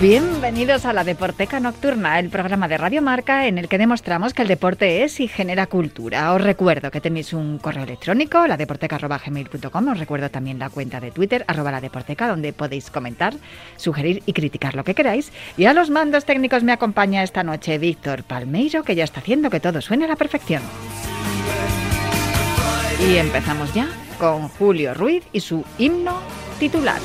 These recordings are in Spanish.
Bienvenidos a la Deporteca Nocturna, el programa de Radio Marca en el que demostramos que el deporte es y genera cultura. Os recuerdo que tenéis un correo electrónico, ladeporteca.gmail.com. Os recuerdo también la cuenta de Twitter, arroba la deporteca, donde podéis comentar, sugerir y criticar lo que queráis. Y a los mandos técnicos me acompaña esta noche Víctor Palmeiro, que ya está haciendo que todo suene a la perfección. Y empezamos ya con Julio Ruiz y su himno titular.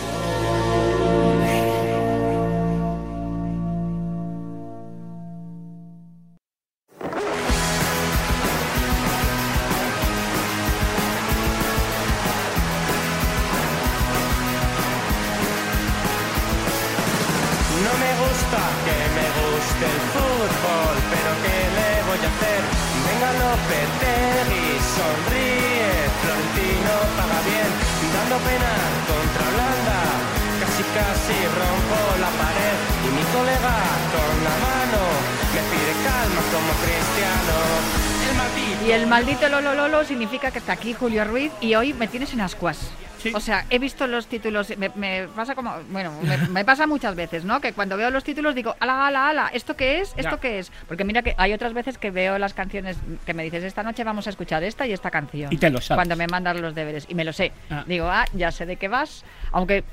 Lolo Lolo significa que está aquí Julio Ruiz y hoy me tienes en ascuas. Sí. O sea, he visto los títulos, me, me pasa como, bueno, me, me pasa muchas veces, ¿no? Que cuando veo los títulos digo, ala, ala, ala, ¿esto qué es? ¿Esto Ya. qué es? Porque mira que hay otras veces que veo las canciones que me dices, esta noche vamos a escuchar esta y esta canción. Y te lo sabes. Cuando me mandas los deberes, y me lo sé. Ah. Digo, ah, ya sé de qué vas, aunque...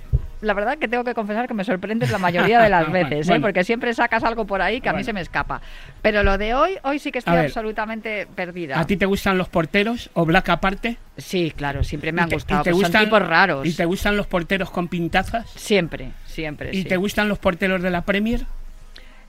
La verdad que tengo que confesar que me sorprendes la mayoría de las veces, ¿eh? Bueno. porque siempre sacas algo por ahí que a mí se me escapa. Pero lo de hoy, hoy sí que estoy ver, absolutamente perdida. ¿A ti te gustan los porteros o Black aparte? Sí, claro, siempre me ¿Y han gustado. te gustan- son tipos raros. ¿Y te gustan los porteros con pintazas? Siempre, siempre. ¿Y sí. te gustan los porteros de la Premier?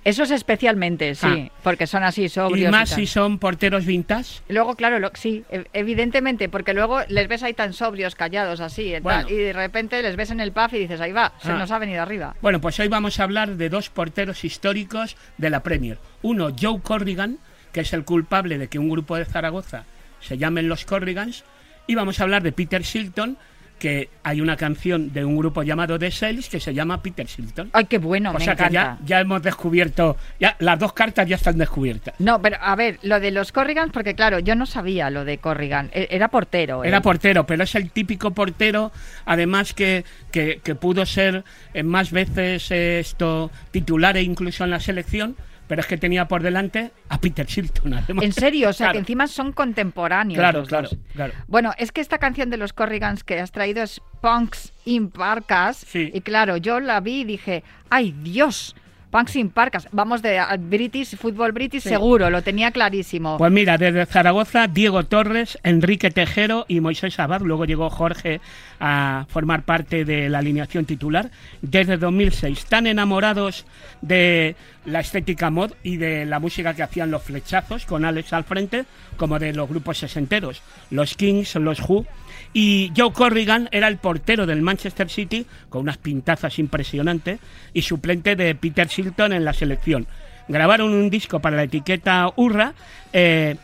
Esos especialmente, sí, Ah. porque son así sobrios. ¿Y más si son porteros vintage? Luego, claro, lo- sí, e- evidentemente, porque luego les ves ahí tan sobrios, callados, así, tal, Bueno. y de repente les ves en el pub y dices, ahí va, se Ah. nos ha venido arriba. Bueno, pues hoy vamos a hablar de dos porteros históricos de la Premier. Uno, Joe Corrigan, que es el culpable de que un grupo de Zaragoza se llamen los Corrigans. Y vamos a hablar de Peter Shilton, que hay una canción de un grupo llamado The Sales que se llama Peter Shilton. Ay, qué bueno, o me sea que ya, encanta. ya hemos descubierto, ya las dos cartas ya están descubiertas. No, pero a ver, lo de los Corrigans, porque claro, yo no sabía lo de Corrigan, e- era portero. Era él. portero, pero es el típico portero, además que, que, que pudo ser eh, más veces eh, esto titular e incluso en la selección, pero es que tenía por delante a Peter Shilton. además. En serio, o sea, Claro. que encima son contemporáneos. Claro, claro, claro. Bueno, es que esta canción de los Corrigans que has traído es Punks in Parkas. Sí. Y claro, yo la vi y dije, ¡ay Dios! Punks in Parkas. Vamos de a British, fútbol British, Sí. seguro, lo tenía clarísimo. Pues mira, desde Zaragoza, Diego Torres, Enrique Tejero y Moisés Abad. Luego llegó Jorge a formar parte de la alineación titular. Desde 2006, tan enamorados de la estética mod y de la música que hacían los flechazos con Alex al frente, como de los grupos sesenteros, los Kings, los Who. Y Joe Corrigan era el portero del Manchester City, con unas pintazas impresionantes, y suplente de Peter Shilton en la selección. Grabaron un disco para la etiqueta Urra, eh,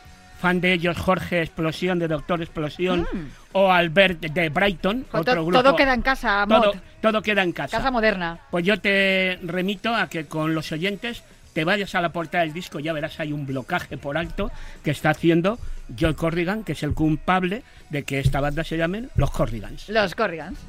fan de ellos Jorge Explosión, de Doctor Explosión, o Albert de Brighton, otro Mm. to- grupo. todo queda en casa, todo, queda en casa. Casa moderna. Pues yo te remito a que con los oyentes te vayas a la portada del disco, ya verás hay un blocaje por alto que está haciendo Joe Corrigan, que es el culpable de que esta banda se llamen los Corrigans. Los Corrigans.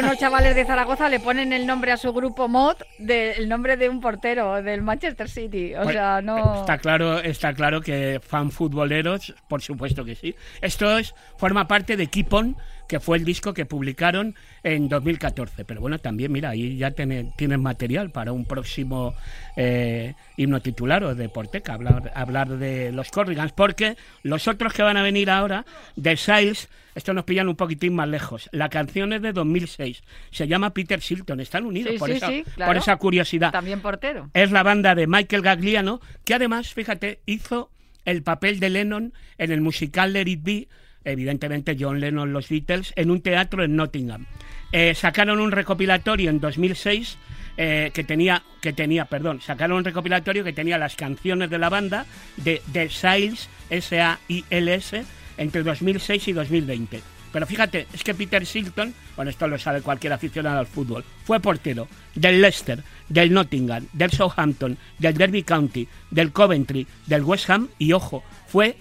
Que unos chavales de Zaragoza le ponen el nombre a su grupo mod del nombre de un portero del Manchester City. O Pues, sea, no. Está claro, está claro que fan futboleros, por supuesto que sí. Esto es, forma parte de Keep On, que fue el disco que publicaron en 2014. Pero bueno, también, mira, ahí ya tienen, tienen material para un próximo eh, himno titular o de Porteca, hablar, hablar de los Corrigans, porque los otros que van a venir ahora, de Siles, esto nos pillan un poquitín más lejos. La canción es de 2006, se llama Peter Silton, están unidos Sí, por, sí, esa, sí, por esa curiosidad También portero. es la banda de Michael Gagliano, que además, fíjate, hizo el papel de Lennon en el musical Let It Be, evidentemente John Lennon, los Beatles, en un teatro en Nottingham. Eh, sacaron un recopilatorio en 2006 eh, que tenía, que tenía, perdón, sacaron un recopilatorio que tenía las canciones de la banda de The Siles, S-A-I-L-S, entre 2006 y 2020. Pero fíjate, es que Peter Silton, bueno, esto lo sabe cualquier aficionado al fútbol, fue portero del Leicester, del Nottingham, del Southampton, del Derby County, del Coventry, del West Ham y, ojo, fue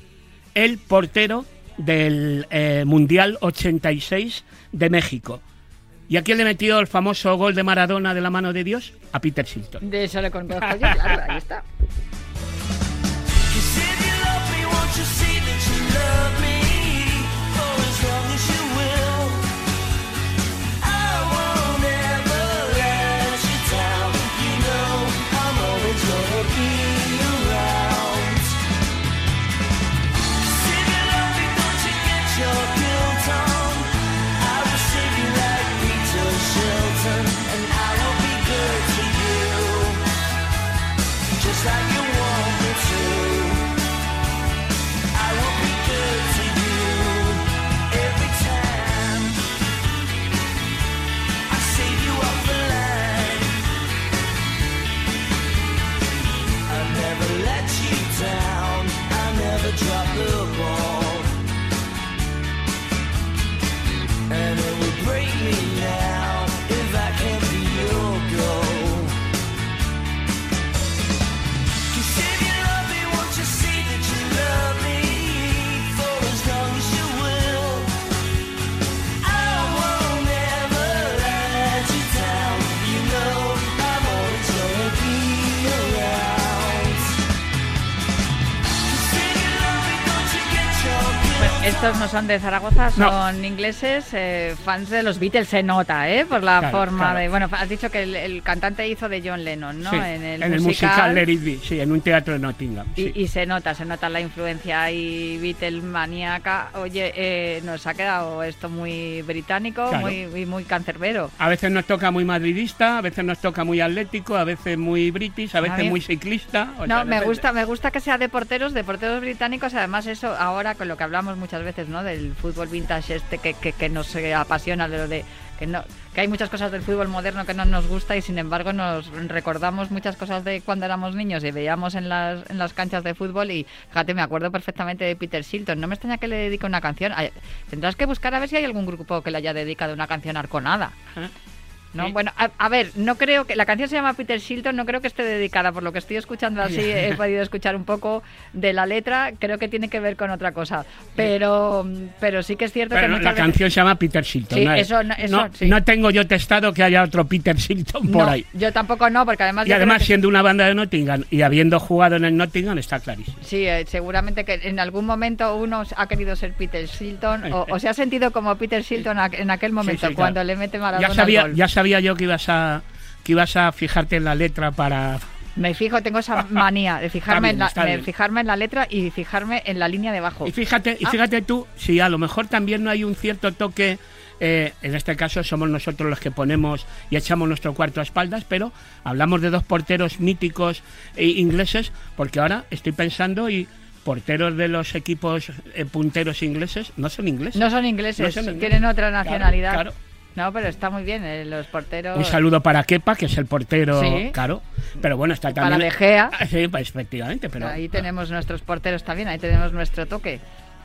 el portero del eh, Mundial 86 de México. ¿Y a quién le metió el famoso gol de Maradona de la mano de Dios? A Peter Silton. De eso le conozco claro, ahí está. Estos no son de Zaragoza, No. son ingleses, eh, fans de los Beatles, se nota, ¿eh? Por la Claro, forma claro. de... Bueno, has dicho que el, el cantante hizo de John Lennon, ¿no? Sí, en el musical, musical. Let Be, sí, en un teatro de Nottingham. sí. Y, se nota, se nota la influencia ahí Beatle maníaca. Oye, eh, nos ha quedado esto muy británico, Claro. muy, muy, muy cancerbero. A veces nos toca muy madridista, a veces nos toca muy atlético, a veces muy british, a veces muy ciclista. o sea, No, me gusta, me gusta que sea de porteros, de porteros británicos. Además, eso ahora con lo que hablamos muchas veces, ¿no? Del fútbol vintage este que, que, que nos eh, apasiona, de lo de que no, que hay muchas cosas del fútbol moderno que no nos gusta y sin embargo nos recordamos muchas cosas de cuando éramos niños y veíamos en las, en las canchas de fútbol y fíjate, me acuerdo perfectamente de Peter Shilton. No me extraña que le dedique una canción. Tendrás que buscar a ver si hay algún grupo que le haya dedicado una canción Arconada. ¿No? Sí. Bueno, a, a ver, no creo que la canción se llama Peter Shilton, no creo que esté dedicada, por lo que estoy escuchando así, he podido escuchar un poco de la letra, creo que tiene que ver con otra cosa, pero pero sí que es cierto Pero que no, la veces- canción se llama Peter Shilton. Sí, no, es- eso no- eso no, sí. no tengo yo testado que haya otro Peter Shilton por No, ahí. yo tampoco no, porque además Y además, que- siendo una banda de Nottingham y habiendo jugado en el Nottingham, está clarísimo. Sí, eh, seguramente que en algún momento uno ha querido ser Peter Shilton o, o se ha sentido como Peter Shilton en aquel momento cuando claro. le mete Maradona Ya al sabía, gol. ya sabía yo que ibas a que ibas a fijarte en la letra para Me fijo, tengo esa manía de fijarme, bien, en, la, de fijarme en la letra y fijarme en la línea de abajo. Y fíjate, y Ah. fíjate tú, si a lo mejor también no hay un cierto toque, eh, en este caso somos nosotros los que ponemos y echamos nuestro cuarto a espaldas, pero hablamos de dos porteros míticos e ingleses, porque ahora estoy pensando y porteros de los equipos eh, punteros ingleses no son ingleses. No son ingleses, No son ingleses. tienen otra Claro, nacionalidad. claro. No, pero está muy bien, eh, los porteros. Un saludo para Kepa, que es el portero, Sí. claro. Pero bueno, está Para también. De Gea. Ah, Sí, pues, efectivamente, pero. Ahí tenemos nuestros porteros también, ahí tenemos nuestro toque.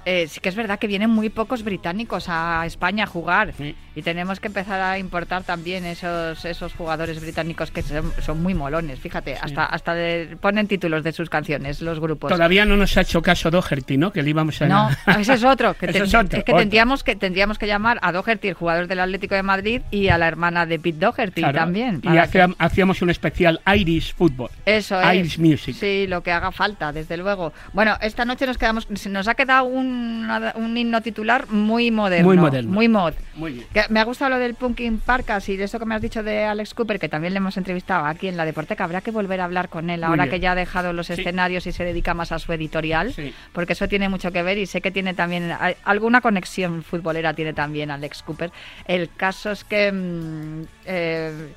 Eh, sí que es verdad que vienen muy pocos británicos a España a jugar Sí. y tenemos que empezar a importar también esos esos jugadores británicos que son, son muy molones. Fíjate, hasta hasta le ponen títulos de sus canciones los grupos. Todavía no nos ha hecho caso Doherty, ¿no? Que le íbamos a... No, ese es otro. Que ten- es otro, que tendríamos que tendríamos que llamar a Doherty, el jugador del Atlético de Madrid, y a la hermana de Pete Doherty Claro. también. Y hacía- hacíamos un especial Irish Football. Eso es. Irish Music. Sí, lo que haga falta, desde luego. Bueno, esta noche nos quedamos, nos ha quedado un, un himno titular muy moderno. Muy moderno. Muy mod. Muy bien. Que me ha gustado lo del Punkin Parkas y de eso que me has dicho de Alex Cooper, que también le hemos entrevistado aquí en la Deporteca. Habrá que volver a hablar con él ahora que ya ha dejado los Sí. escenarios y se dedica más a su editorial, Sí. porque eso tiene mucho que ver y sé que tiene también alguna conexión futbolera tiene también Alex Cooper. El caso es que mm, eh,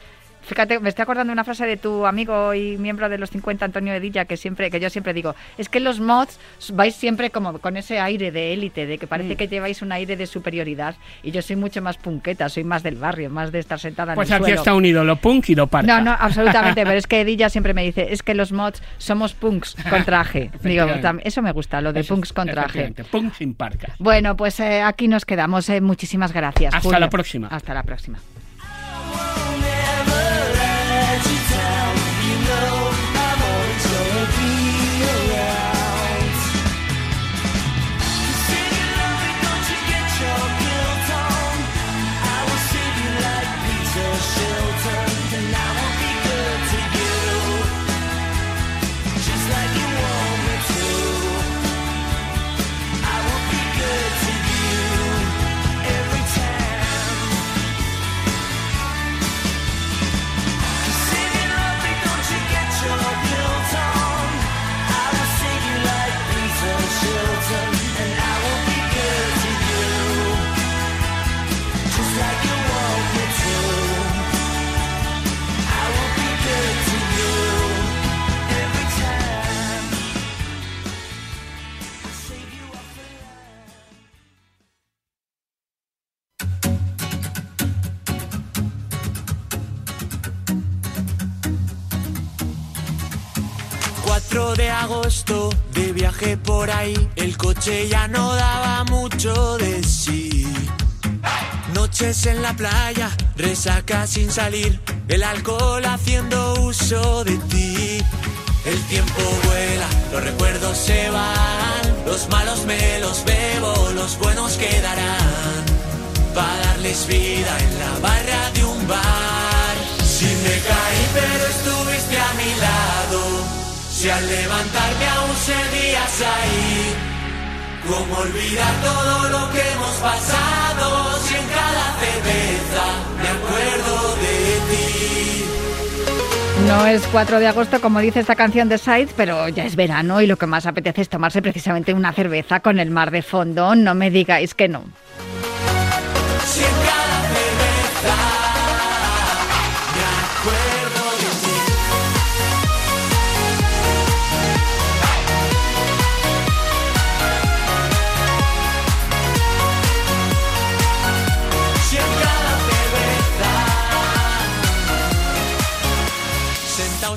Fíjate, me estoy acordando de una frase de tu amigo y miembro de los 50, Antonio Edilla, que siempre, que yo siempre digo, es que los mods vais siempre como con ese aire de élite, de que parece Mm. que lleváis un aire de superioridad. Y yo soy mucho más punqueta, soy más del barrio, más de estar sentada Pues en el aquí suelo. está unido lo punk y lo parca. No, no, absolutamente, pero es que Edilla siempre me dice, es que los mods somos punks con traje. Digo, eso me gusta, lo de Eso, punks con traje. Punk sin parcas. Bueno, pues eh, aquí nos quedamos. eh, muchísimas gracias. Hasta Julio. la próxima. Hasta la próxima. Agosto, de viaje por ahí, el coche ya no daba mucho de sí. Noches en la playa, resaca sin salir, el alcohol haciendo uso de ti. El tiempo vuela, los recuerdos se van, los malos me los bebo, los buenos quedarán. para darles vida en la barra de un bar. Si me caí pero lado, si al levantarme aún seguías ahí. ¿Cómo olvidar todo lo que hemos pasado? Si en cada cerveza me acuerdo de ti. No es 4 de agosto, como dice esta canción de Sides, pero ya es verano y lo que más apetece es tomarse precisamente una cerveza con el mar de fondo. No me digáis que no. Si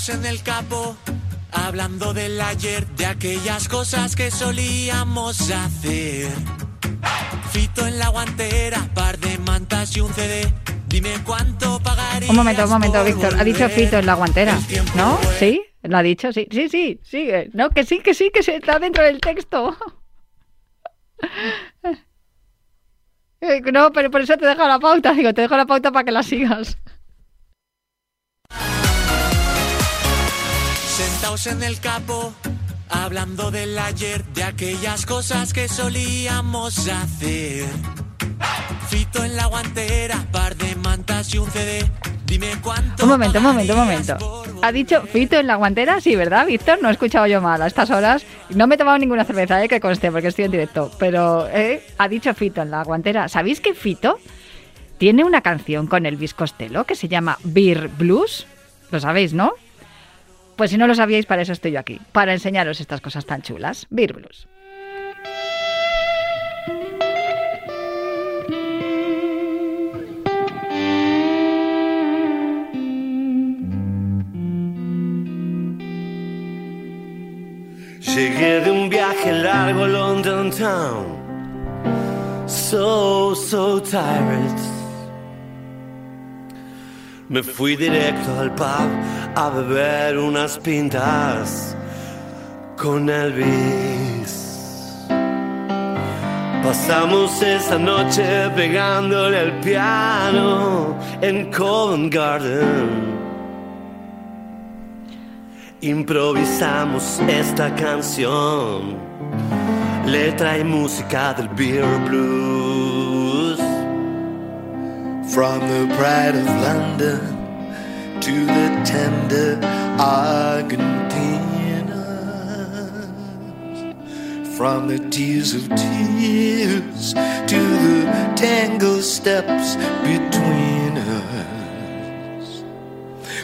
En el capo Hablando del ayer De aquellas cosas que solíamos hacer Fito en la guantera Par de mantas y un CD Dime cuánto pagarías Un momento, un momento, Víctor. Ha dicho. Fito en la guantera, ¿no? ¿Sí? ¿Lo ha dicho? Sí, sí, sí. Sigue. No, que sí, que sí, que se está dentro del texto. Eh, No, pero por eso te dejo la pauta. Digo, te dejo la pauta para que la sigas. En el capo, hablando del ayer, de aquellas cosas que solíamos hacer. Fito en la guantera, par de mantas y un CD. Dime cuánto. Un momento, un momento, un momento. ¿Ha dicho Fito en la guantera? Sí, ¿verdad, Víctor? No he escuchado yo mal a estas horas. No me he tomado ninguna cerveza, ¿eh? que conste, porque estoy en directo. Pero ¿eh? ha dicho Fito en la guantera. ¿Sabéis que Fito tiene una canción con Elvis Costello que se llama Beer Blues? Lo sabéis, ¿no? Pues si no lo sabíais, para eso estoy yo aquí. Para enseñaros estas cosas tan chulas. Beer. Llegué de un viaje largo a London Town. So, so tired. Me fui directo al pub a beber unas pintas con Elvis. Pasamos esa noche pegándole al piano en Covent Garden. Improvisamos esta canción, letra y música del beer blues. From the pride of London to the tender Argentina. From the tears of tears to the tangled steps between us.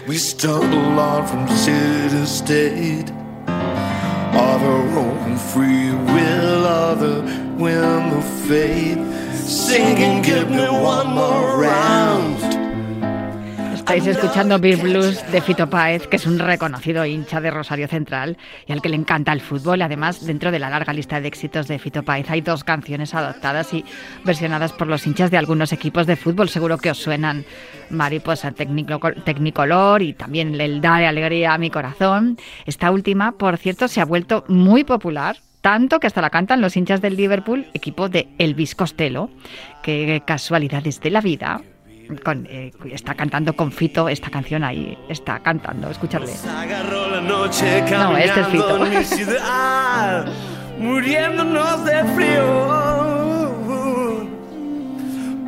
We stumble on from city to state of our own free will, of the whim of fate. Singing, give me one more round. Estáis escuchando Beer Blues de Fito Páez, que es un reconocido hincha de Rosario Central y al que le encanta el fútbol. Además, dentro de la larga lista de éxitos de Fito Páez hay dos canciones adoptadas y versionadas por los hinchas de algunos equipos de fútbol. Seguro que os suenan Mariposa Tecnico- Tecnicolor y también el Dale Alegría a mi corazón. Esta última, por cierto, se ha vuelto muy popular. Tanto que hasta la cantan los hinchas del Liverpool, equipo de Elvis Costello, que casualidades de la vida con, eh, está cantando con Fito esta canción ahí, está cantando, escucharle. No, este es Fito. muriéndonos de frío.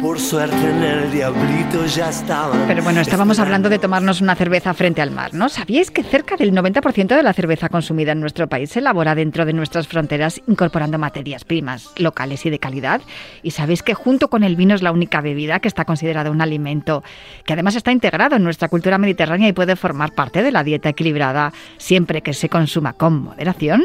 Por suerte en el diablito ya estaba. Pero bueno, estábamos hablando de tomarnos una cerveza frente al mar, ¿no? ¿Sabíais que cerca del 90% de la cerveza consumida en nuestro país se elabora dentro de nuestras fronteras incorporando materias primas locales y de calidad? ¿Y sabéis que junto con el vino es la única bebida que está considerada un alimento que además está integrado en nuestra cultura mediterránea y puede formar parte de la dieta equilibrada siempre que se consuma con moderación?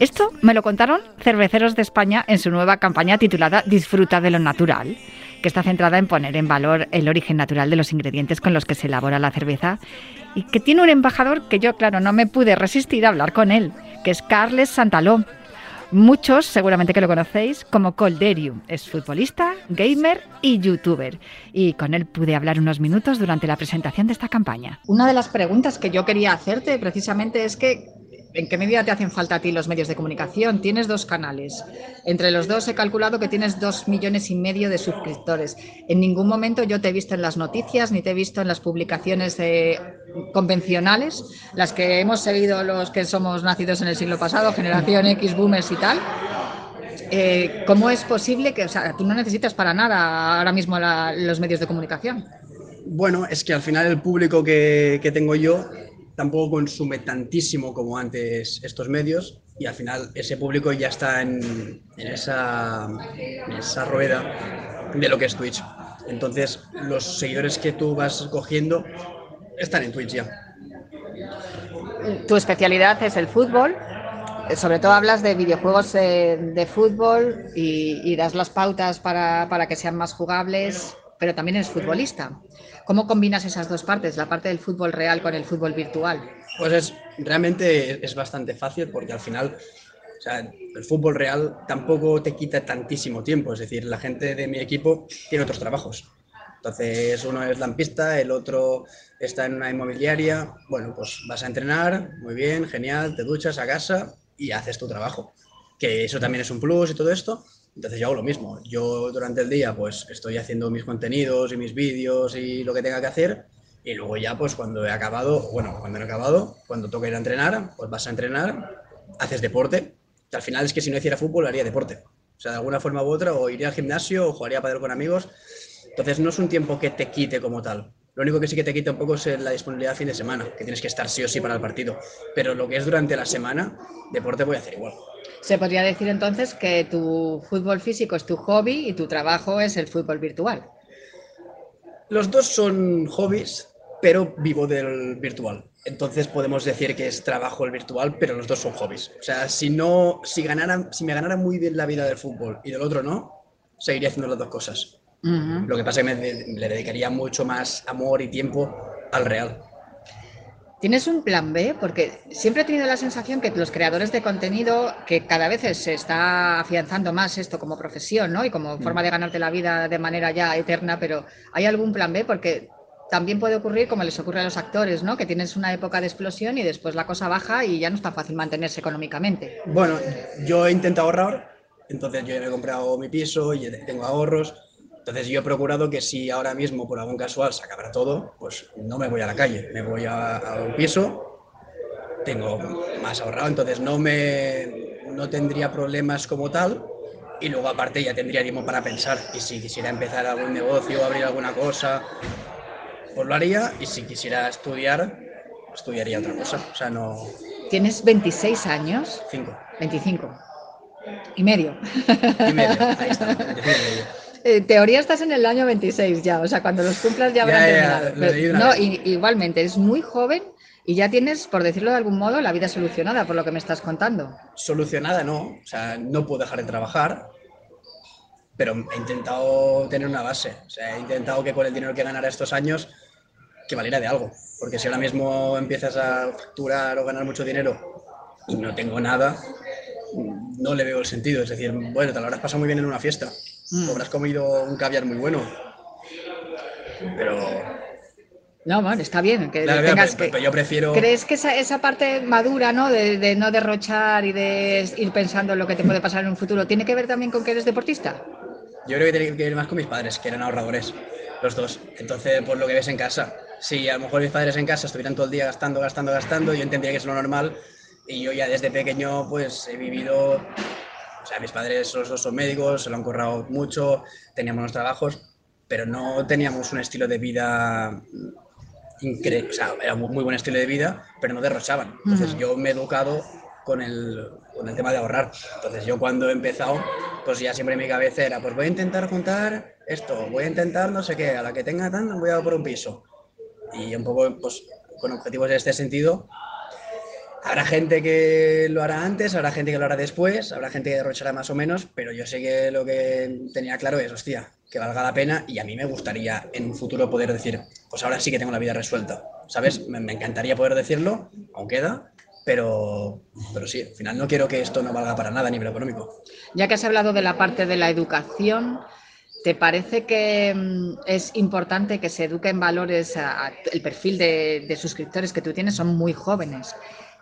Esto me lo contaron cerveceros de España en su nueva campaña titulada Disfruta de lo natural, que está centrada en poner en valor el origen natural de los ingredientes con los que se elabora la cerveza y que tiene un embajador que yo, claro, no me pude resistir a hablar con él, que es Carles Santaló. Muchos seguramente que lo conocéis como Colderium. Es futbolista, gamer y youtuber. Y con él pude hablar unos minutos durante la presentación de esta campaña. Una de las preguntas que yo quería hacerte precisamente es que ¿En qué medida te hacen falta a ti los medios de comunicación? Tienes dos canales. Entre los dos he calculado que tienes dos millones y medio de suscriptores. En ningún momento yo te he visto en las noticias ni te he visto en las publicaciones eh, convencionales, las que hemos seguido los que somos nacidos en el siglo pasado, generación X, boomers y tal. Eh, ¿Cómo es posible que, o sea, tú no necesitas para nada ahora mismo los medios de comunicación? Bueno, es que al final el público que tengo yo tampoco consume tantísimo como antes estos medios y al final ese público ya está en, en esa, esa rueda de lo que es Twitch. Entonces los seguidores que tú vas cogiendo están en Twitch ya. Tu especialidad es el fútbol. Sobre todo hablas de videojuegos eh, de fútbol y, y das las pautas para, para que sean más jugables, pero también eres futbolista. ¿Cómo combinas esas dos partes, la parte del fútbol real con el fútbol virtual? Pues es realmente es bastante fácil porque al final el fútbol real tampoco te quita tantísimo tiempo. Es decir, la gente de mi equipo tiene otros trabajos. Entonces, uno es lampista, el otro está en una inmobiliaria. Bueno, pues vas a entrenar, muy bien, genial, te duchas a casa y haces tu trabajo. Que eso también es un plus y todo esto. Entonces yo hago lo mismo. Yo durante el día pues estoy haciendo mis contenidos y mis vídeos y lo que tenga que hacer. Y luego ya pues cuando he acabado, bueno, cuando he acabado, cuando toca ir a entrenar, pues vas a entrenar, haces deporte. Al final es que si no hiciera fútbol haría deporte. O sea, de alguna forma u otra, o iría al gimnasio o jugaría a padel con amigos. Entonces no es un tiempo que te quite como tal. Lo único que sí que te quita un poco es la disponibilidad fin de semana, que tienes que estar sí o sí para el partido. Pero lo que es durante la semana, deporte voy a hacer igual. Se podría decir entonces que tu fútbol físico es tu hobby y tu trabajo es el fútbol virtual. Los dos son hobbies, pero vivo del virtual. Entonces podemos decir que es trabajo el virtual, pero los dos son hobbies. O sea, si no, si ganara, si me ganara muy bien la vida del fútbol y del otro no, seguiría haciendo las dos cosas. Lo que pasa es que me le dedicaría mucho más amor y tiempo al real. ¿Tienes un plan B? Porque siempre he tenido la sensación que los creadores de contenido, que cada vez se está afianzando más esto como profesión, ¿no? Y como forma de ganarte la vida de manera ya eterna, pero ¿hay algún plan B? Porque también puede ocurrir como les ocurre a los actores, ¿no? Que tienes una época de explosión y después la cosa baja y ya no es tan fácil mantenerse económicamente. Bueno, yo he intentado ahorrar, entonces yo ya me he comprado mi piso y tengo ahorros. Entonces yo he procurado que si ahora mismo por algún casual se acabara todo, pues no me voy a la calle, me voy a, a un piso, tengo más ahorrado, entonces no me no tendría problemas como tal y luego aparte ya tendría tiempo para pensar. Y si quisiera empezar algún negocio, abrir alguna cosa, pues lo haría. Y si quisiera estudiar, estudiaría otra cosa, o sea, no. Tienes 26 años, cinco. 25 y medio. y medio, ahí está, 25 y medio. En teoría estás en el año 26 ya, o sea, cuando los cumplas ya habrán Ya, terminado. no, igualmente, es muy joven y ya tienes, por decirlo de algún modo, la vida solucionada por lo que me estás contando. solucionada no, o sea, no puedo dejar de trabajar, pero he intentado tener una base, o sea, he intentado que con el dinero que ganara estos años, que valiera de algo, porque si ahora mismo empiezas a facturar o ganar mucho dinero y no tengo nada, no le veo el sentido, es decir, bueno, te lo habrás pasado muy bien en una fiesta, Mm. habrás comido un caviar muy bueno, pero No, bueno, está bien que Claro, tengas pero- que... pero yo prefiero... ¿Crees que esa, esa parte madura, ¿no? De, de no derrochar y de ir pensando en lo que te puede pasar en un futuro, ¿tiene que ver también con que eres deportista? Yo creo que tiene que ver más con mis padres, que eran ahorradores, los dos. Entonces, pues lo que ves en casa. Si a lo mejor mis padres en casa estuvieran todo el día gastando, gastando, gastando, yo entendería que es lo normal. Y yo ya desde pequeño, pues he vivido. O sea, mis padres los dos son médicos, se lo han currado mucho, teníamos unos trabajos, pero no teníamos un estilo de vida increíble. O sea, era muy, muy buen estilo de vida, pero no derrochaban. Entonces, Ujú. yo me he educado con el, con el tema de ahorrar. Entonces yo cuando he empezado, pues ya siempre en mi cabeza era, pues voy a intentar juntar esto, voy a intentar no sé qué, a la que tenga tan, voy a por un piso. Y un poco, pues con objetivos en este sentido, habrá gente que lo hará antes, habrá gente que lo hará después, habrá gente que derrochará más o menos, pero yo sé que lo que tenía claro es, hostia, que valga la pena y a mí me gustaría en un futuro poder decir, pues ahora sí que tengo la vida resuelta, ¿sabes? Me, encantaría poder decirlo, aún queda, pero, pero sí, al final no quiero que esto no valga para nada a nivel económico. Ya que has hablado de la parte de la educación, ¿te parece que mm, es importante que se eduque en valores? a- el perfil de, de suscriptores que tú tienes son muy jóvenes.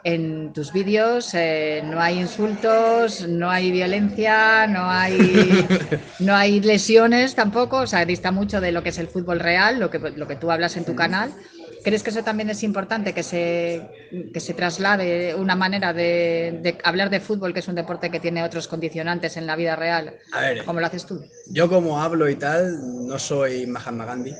En tus vídeos eh, no hay insultos, no hay violencia, no hay, no hay lesiones tampoco, o sea, dista mucho de lo que es el fútbol real, lo que, lo que tú hablas en tu canal. ¿Crees que eso también es importante, que se, que se traslade una manera de, de hablar de fútbol, que es un deporte que tiene otros condicionantes en la vida real, A ver, como lo haces tú? yo como hablo y tal, no soy Mahatma Gandhi.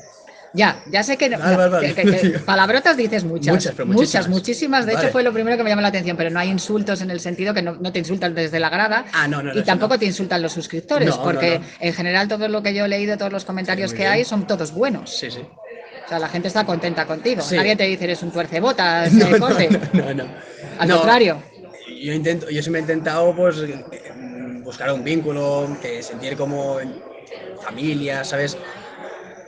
Ya, ya sé que, no- Vale, vale, vale. que- que- que palabrotas dices muchas, Muchas, pero muchas, muchísimas. muchísimas. De Vale. hecho, fue lo primero que me llamó la atención, pero no hay insultos en el sentido que no, no te insultan desde la grada Ah, no, y tampoco te insultan los suscriptores, porque en general todo lo que yo he leído, todos los comentarios que bien. hay son todos buenos. Sí, sí. O sea, la gente está contenta contigo. Sí. Nadie te dice eres un tuercebotas, No, corte. no, no, no. Al contrario. Yo, intento, yo siempre he intentado pues, eh, buscar un vínculo, que sentir como familia, ¿sabes?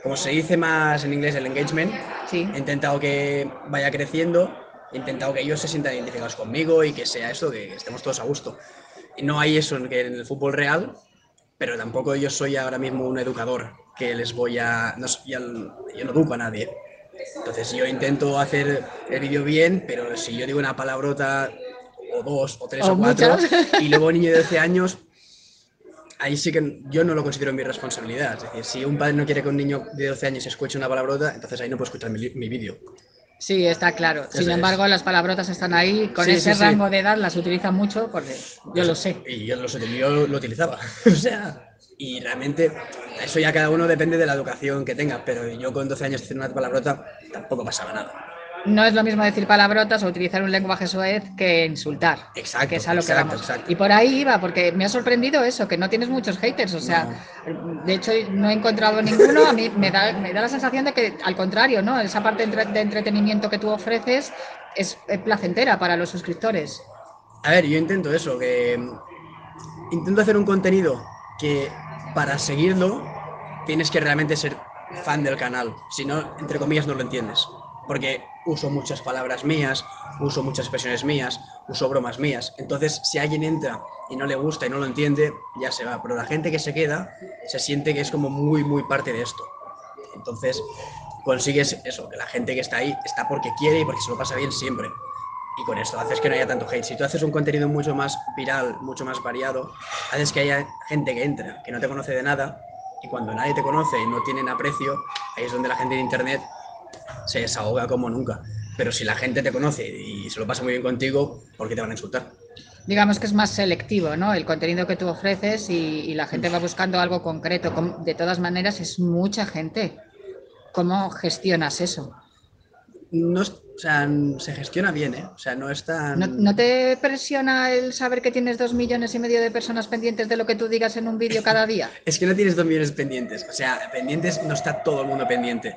Como se dice más en inglés, el engagement. Sí. He intentado que vaya creciendo, he intentado que ellos se sientan identificados conmigo y que sea eso, que estemos todos a gusto. Y no hay eso en, que en el fútbol real, pero tampoco yo soy ahora mismo un educador que les voy a... No, yo, yo no educo a nadie. Entonces yo intento hacer el vídeo bien, pero si yo digo una palabrota o dos o tres O o, cuatro muchas. y luego un niño de 12 años, ahí sí que yo no lo considero mi responsabilidad. Es decir, si un padre no quiere que un niño de 12 años escuche una palabrota, entonces ahí no puede escuchar mi, mi vídeo. Sí, está claro. Sin es. embargo, las palabrotas están ahí. Con Sí, ese sí, sí. rango de edad las utilizan mucho porque yo lo sé. Y yo lo, sé, yo lo utilizaba. o sea, y realmente eso ya cada uno depende de la educación que tenga, pero yo con 12 años diciendo una palabrota tampoco pasaba nada. No es lo mismo decir palabrotas o utilizar un lenguaje soez que insultar. Exacto, que es a lo que exacto, vamos. exacto. Y por ahí iba, porque me ha sorprendido eso, que no tienes muchos haters. O sea, de hecho, no he encontrado ninguno. A mí me da, me da la sensación de que, al contrario, ¿no? Esa parte de entretenimiento que tú ofreces es placentera para los suscriptores. A ver, yo intento eso, que mm, intento hacer un contenido que para seguirlo tienes que realmente ser fan del canal, si no, entre comillas, no lo entiendes. Porque uso muchas palabras mías, uso muchas expresiones mías, uso bromas mías. Entonces, si alguien entra y no le gusta y no lo entiende, ya se va. Pero la gente que se queda se siente que es como muy, muy parte de esto. Entonces, consigues eso, que la gente que está ahí está porque quiere y porque se lo pasa bien siempre. Y con esto haces que no haya tanto hate. Si tú haces un contenido mucho más viral, mucho más variado, haces que haya gente que entra, que no te conoce de nada, y cuando nadie te conoce y no tienen aprecio, ahí es donde la gente de internet se desahoga como nunca. Pero si la gente te conoce y se lo pasa muy bien contigo, ¿por qué te van a insultar? Digamos que es más selectivo, ¿no? El contenido que tú ofreces y, y la gente va buscando algo concreto. De todas maneras, es mucha gente. ¿Cómo gestionas eso? No o sea, se gestiona bien, ¿eh? O sea, no es tan... ¿No, no te presiona el saber que tienes dos millones y medio de personas pendientes de lo que tú digas en un vídeo cada día? Es que no tienes dos millones pendientes. O sea, pendientes no está todo el mundo pendiente.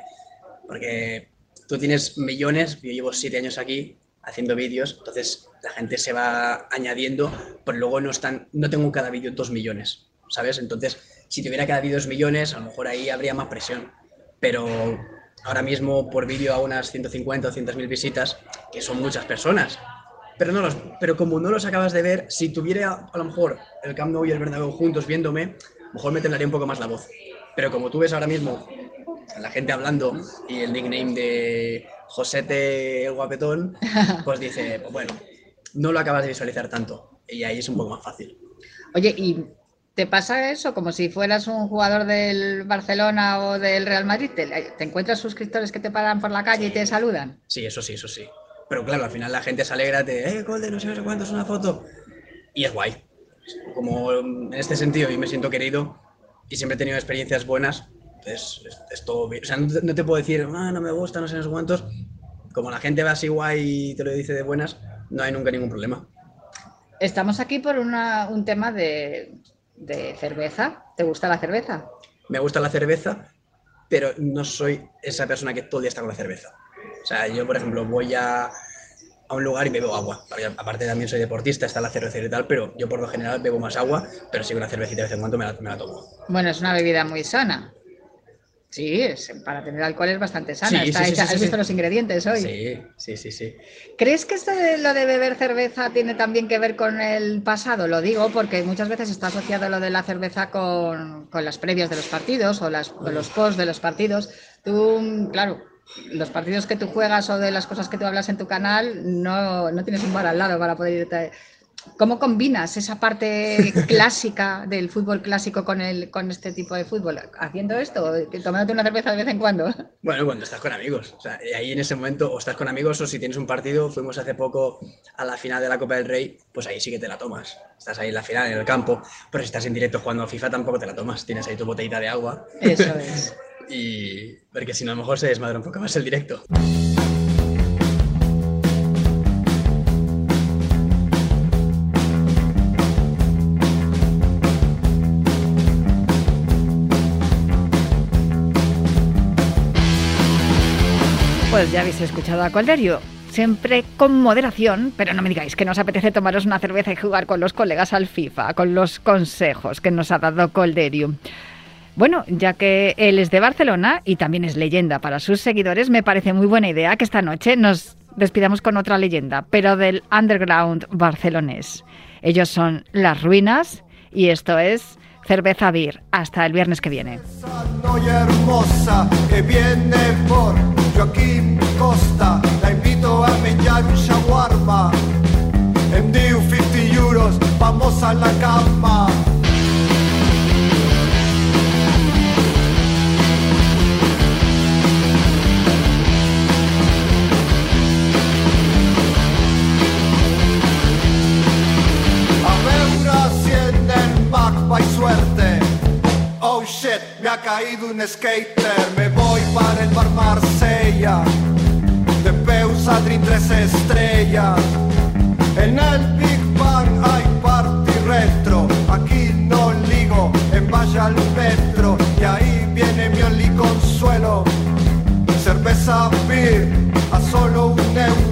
Porque tú tienes millones, yo llevo siete años aquí haciendo vídeos, entonces la gente se va añadiendo, pero luego no están, no tengo cada vídeo dos millones, ¿sabes? Entonces, si tuviera cada vídeo dos millones, a lo mejor ahí habría más presión. Pero ahora mismo por vídeo a unas 150 o 200 mil visitas, que son muchas personas. Pero, no los, pero como no los acabas de ver, si tuviera a lo mejor el Camp Nou y el Bernabéu juntos viéndome, mejor me temblaría un poco más la voz. Pero como tú ves ahora mismo la gente hablando y el nickname de Josete el guapetón, pues dice, pues bueno, no lo acabas de visualizar tanto. Y ahí es un poco más fácil. Oye, ¿y te pasa eso como si fueras un jugador del Barcelona o del Real Madrid? ¿Te, te encuentras suscriptores que te paran por la calle y te saludan? Sí, eso sí, eso sí. Pero claro, al final la gente se alegra, te, eh, gol de no sé, no sé cuánto, es una foto. Y es guay. Como en este sentido, yo me siento querido y siempre he tenido experiencias buenas, es, es todo bien. O sea, no te, no te puedo decir, ah, no me gusta, no sé, no sé cuántos. Como la gente va así guay y te lo dice de buenas, no hay nunca ningún problema. Estamos aquí por una- un tema de, de cerveza. ¿Te gusta la cerveza? Me gusta la cerveza, pero no soy esa persona que todo el día está con la cerveza. O sea, yo, por ejemplo, voy a, a un lugar y bebo agua. Porque Aparte también soy deportista, está la cerveza y tal, pero yo por lo general bebo más agua, pero sí una cervecita de vez en cuando me la, me la tomo. Bueno, es una bebida muy sana. Sí, es- para tener alcohol es bastante sana. Sí, Está sí, sí, hecha- sí, ¿Has visto los ingredientes hoy? Sí, sí, sí, sí. ¿Crees que esto de lo de beber cerveza tiene también que ver con el pasado? Lo digo porque muchas veces está asociado lo de la cerveza con, con las previas de los partidos o, las, o los post de los partidos. Tú, claro, los partidos que tú juegas o de las cosas que tú hablas en tu canal, no, no tienes un bar al lado para poder irte. ¿Cómo combinas esa parte clásica del fútbol clásico con, el, con este tipo de fútbol? ¿Haciendo esto? ¿Tomándote una cerveza de vez en cuando? Bueno, cuando estás con amigos. O sea, y ahí en ese momento, o estás con amigos, o si tienes un partido, fuimos hace poco a la final de la Copa del Rey, pues ahí sí que te la tomas. Estás ahí en la final, en el campo, pero si estás en directo jugando a FIFA tampoco te la tomas. Tienes ahí tu botellita de agua. Eso es. Y porque si no, a lo mejor se desmadra un poco más el directo. Pues ya habéis escuchado a Colderio. Siempre con moderación, pero no me digáis que nos apetece tomaros una cerveza y jugar con los colegas al FIFA, con los consejos que nos ha dado Colderio. Bueno, ya que él es de Barcelona y también es leyenda para sus seguidores, me parece muy buena idea que esta noche nos despidamos con otra leyenda, pero del underground barcelonés. Ellos son Las Ruinas y esto es Cerveza Beer. Hasta el viernes que viene. Esa noia hermosa que viene por Joaquín Costa La invito a menjar un shawarma diu 50 euros, vamos a la cama ha caído un skater. Me voy para el bar Marsella, de Peusa tres estrellas. En el Big Bang hay party retro, aquí no ligo, en Valla al Petro. Y ahí viene mi Oli Consuelo, cerveza beer a solo un euro